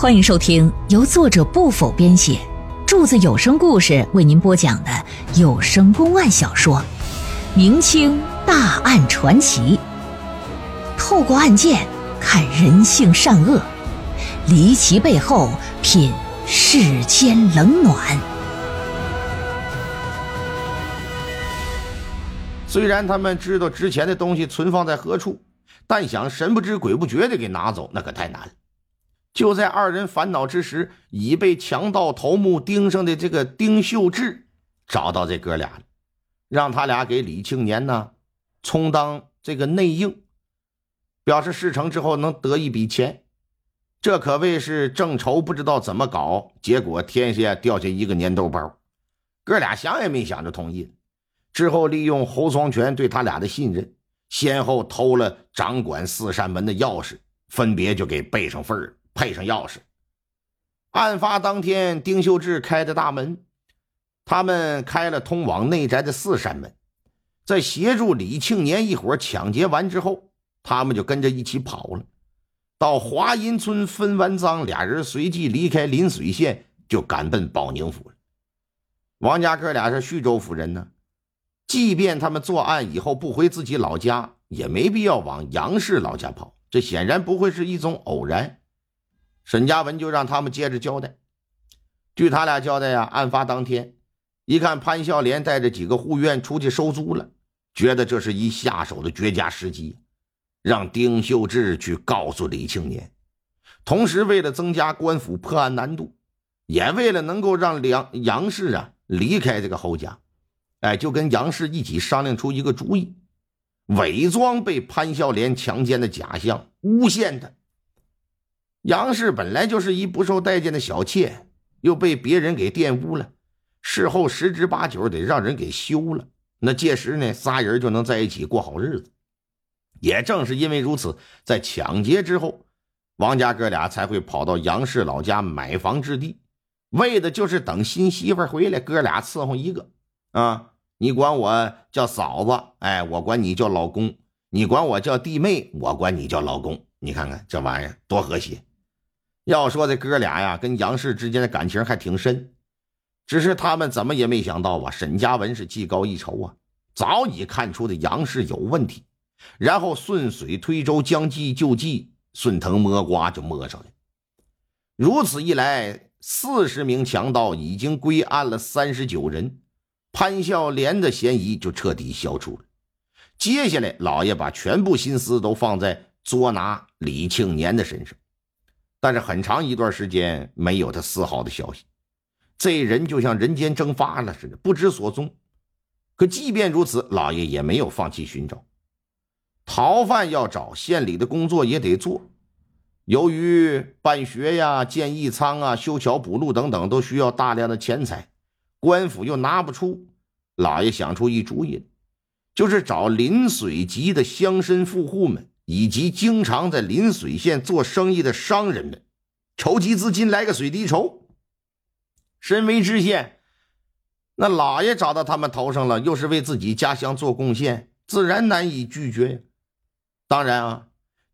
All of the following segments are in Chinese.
欢迎收听由作者不否编写，柱子有声故事为您播讲的有声公案小说《明清大案传奇》，透过案件看人性善恶，离奇背后品世间冷暖。虽然他们知道值钱的东西存放在何处，但想神不知鬼不觉的给拿走，那可太难了。就在二人烦恼之时，已被强盗头目盯上的这个丁秀智找到这哥俩了，让他俩给李庆年呢充当这个内应，表示事成之后能得一笔钱。这可谓是正愁不知道怎么搞，结果天下掉下一个粘豆包。哥俩想也没想就同意了。之后利用侯双全对他俩的信任，先后偷了掌管四扇门的钥匙，分别就给备上份儿。配上钥匙。案发当天，丁秀智开的大门，他们开了通往内宅的四扇门。在协助李庆年一伙抢劫完之后，他们就跟着一起跑了。到华阴村分完赃，俩人随即离开临水县，就赶奔保宁府了。王家哥俩是徐州府人呢，即便他们作案以后不回自己老家，也没必要往杨氏老家跑。这显然不会是一种偶然。沈嘉文就让他们接着交代。据他俩交代呀，案发当天，一看潘孝廉带着几个护院出去收租了，觉得这是一下手的绝佳时机，让丁秀智去告诉李庆年。同时，为了增加官府破案难度，也为了能够让梁杨氏啊离开这个侯家，哎，就跟杨氏一起商量出一个主意，伪装被潘孝廉强奸的假象，诬陷他。杨氏本来就是一不受待见的小妾，又被别人给玷污了，事后十之八九得让人给休了。那届时呢，仨人就能在一起过好日子。也正是因为如此，在抢劫之后，王家哥俩才会跑到杨氏老家买房置地，为的就是等新媳妇回来，哥俩伺候一个。啊，你管我叫嫂子，哎，我管你叫老公；你管我叫弟妹，我管你叫老公。你看看这玩意儿多和谐。要说这哥俩呀，跟杨氏之间的感情还挺深，只是他们怎么也没想到啊，沈嘉文是技高一筹啊，早已看出的杨氏有问题，然后顺水推舟，将计就计，顺藤摸瓜就摸上了。如此一来，四十名强盗已经归案了三十九人，潘孝廉的嫌疑就彻底消除了。接下来，老爷把全部心思都放在捉拿李庆年的身上。但是很长一段时间没有他丝毫的消息，这人就像人间蒸发了似的，不知所踪。可即便如此，老爷也没有放弃寻找。逃犯要找，县里的工作也得做。由于办学呀、建义仓啊、修桥补路等等，都需要大量的钱财，官府又拿不出。老爷想出一主意，就是找临水集的乡绅富户们。以及经常在临水县做生意的商人们，筹集资金来个水滴筹。身为知县，那老爷找到他们头上了，又是为自己家乡做贡献，自然难以拒绝呀。当然啊，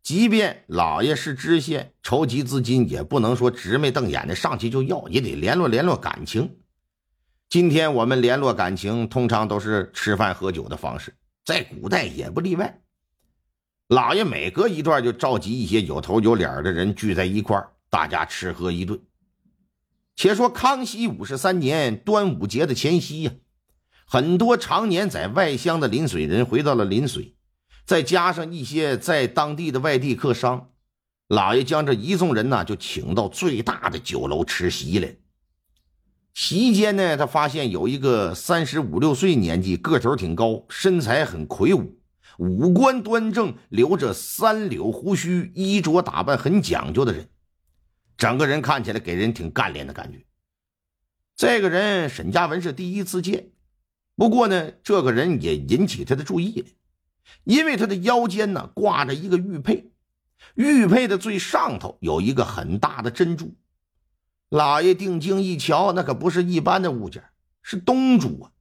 即便老爷是知县，筹集资金也不能说直眉瞪眼的上去就要，也得联络联络感情。今天我们联络感情，通常都是吃饭喝酒的方式，在古代也不例外。老爷每隔一段就召集一些有头有脸的人聚在一块儿，大家吃喝一顿。且说康熙五十三年端午节的前夕呀，很多常年在外乡的临水人回到了临水，再加上一些在当地的外地客商，老爷将这一众人呢就请到最大的酒楼吃席来。席间呢，他发现有一个三十五六岁年纪，个头挺高，身材很魁梧。五官端正，留着三绺胡须，衣着打扮很讲究的人，整个人看起来给人挺干练的感觉。这个人沈嘉文是第一次见，不过呢，这个人也引起他的注意了，因为他的腰间呢挂着一个玉佩，玉佩的最上头有一个很大的珍珠。老爷定睛一瞧，那可不是一般的物件，是东珠啊！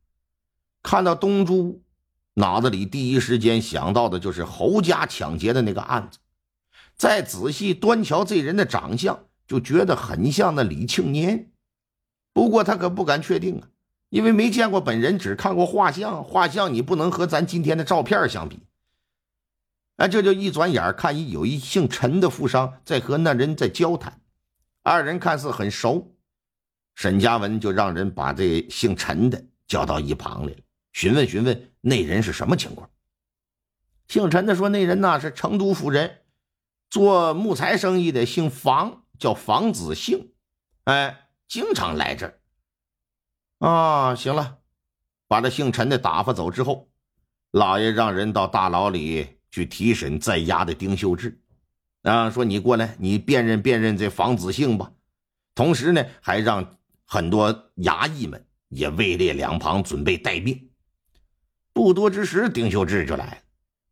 看到东珠。脑子里第一时间想到的就是侯家抢劫的那个案子，再仔细端瞧这人的长相，就觉得很像那李庆年，不过他可不敢确定啊，因为没见过本人，只看过画像，画像你不能和咱今天的照片相比。哎，这就一转眼看一有一姓陈的富商在和那人在交谈，二人看似很熟，沈家文就让人把这姓陈的叫到一旁来了，询问询问那人是什么情况。姓陈的说：“那人呐是成都府人，做木材生意的，姓房，叫房子姓，哎，经常来这儿。啊，行了，把这姓陈的打发走之后，老爷让人到大牢里去提审在押的丁秀智，啊，说你过来，你辨认辨认这房子兴吧。同时呢，还让很多衙役们也位列两旁，准备待命。不多之时，丁秀智就来了。”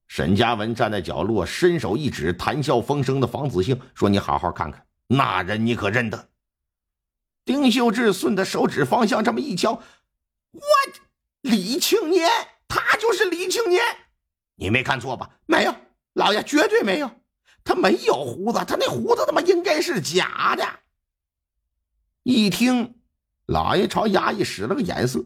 沈佳文站在角落，伸手一指谈笑风生的房子兴，说：“你好好看看那人，你可认得？”丁秀智顺着手指方向这么一瞧，我李青年，他就是李青年，你没看错吧？没有，老爷绝对没有，他没有胡子，他那胡子他妈应该是假的。一听，老爷朝衙役使了个眼色。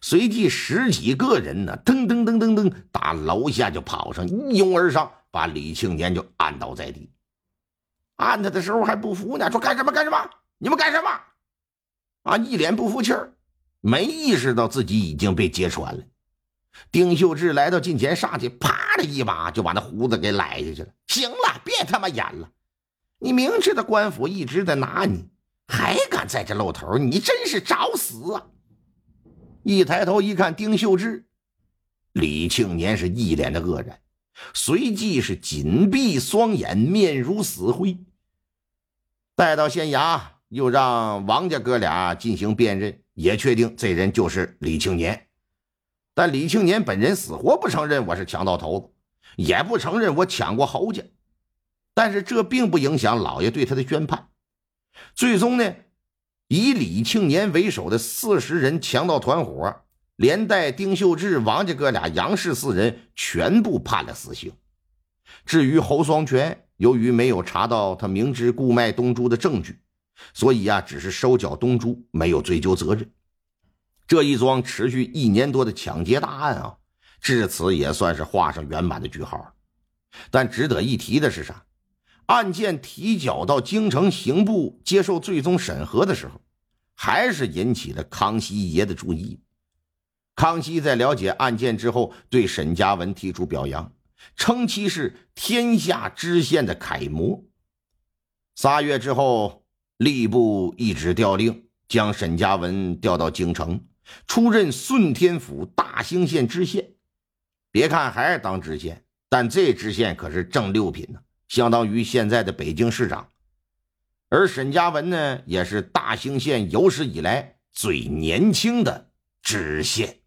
随即十几个人呢，噔噔噔噔噔，打楼下就跑上，一拥而上，把李庆年就按倒在地。按他的时候还不服呢，说干什么干什么？你们干什么？啊，一脸不服气儿，没意识到自己已经被揭穿了。丁秀智来到近前，上去啪的一把就把那胡子给揽下去了。行了，别他妈演了，你明知道官府一直在拿你，还敢在这露头，你真是找死啊！一抬头一看，丁秀芝、李庆年是一脸的愕然，随即是紧闭双眼，面如死灰。带到县衙，又让王家哥俩进行辨认，也确定这人就是李庆年。但李庆年本人死活不承认我是强盗头子，也不承认我抢过侯家。但是这并不影响老爷对他的宣判。最终呢？以李庆年为首的四十人强盗团伙，连带丁秀智、王家哥俩、杨氏四人，全部判了死刑。至于侯双全，由于没有查到他明知故卖东珠的证据，所以呀，只是收缴东珠，没有追究责任。这一桩持续一年多的抢劫大案啊，至此也算是画上圆满的句号了。但值得一提的是啥？案件提交到京城刑部接受最终审核的时候，还是引起了康熙爷的注意。康熙在了解案件之后，对沈嘉文提出表扬，称其是天下知县的楷模。仨月之后，吏部一纸调令，将沈嘉文调到京城，出任顺天府大兴县知县。别看还是当知县，但这知县可是正六品呢。相当于现在的北京市长，而沈嘉文呢，也是大兴县有史以来最年轻的知县。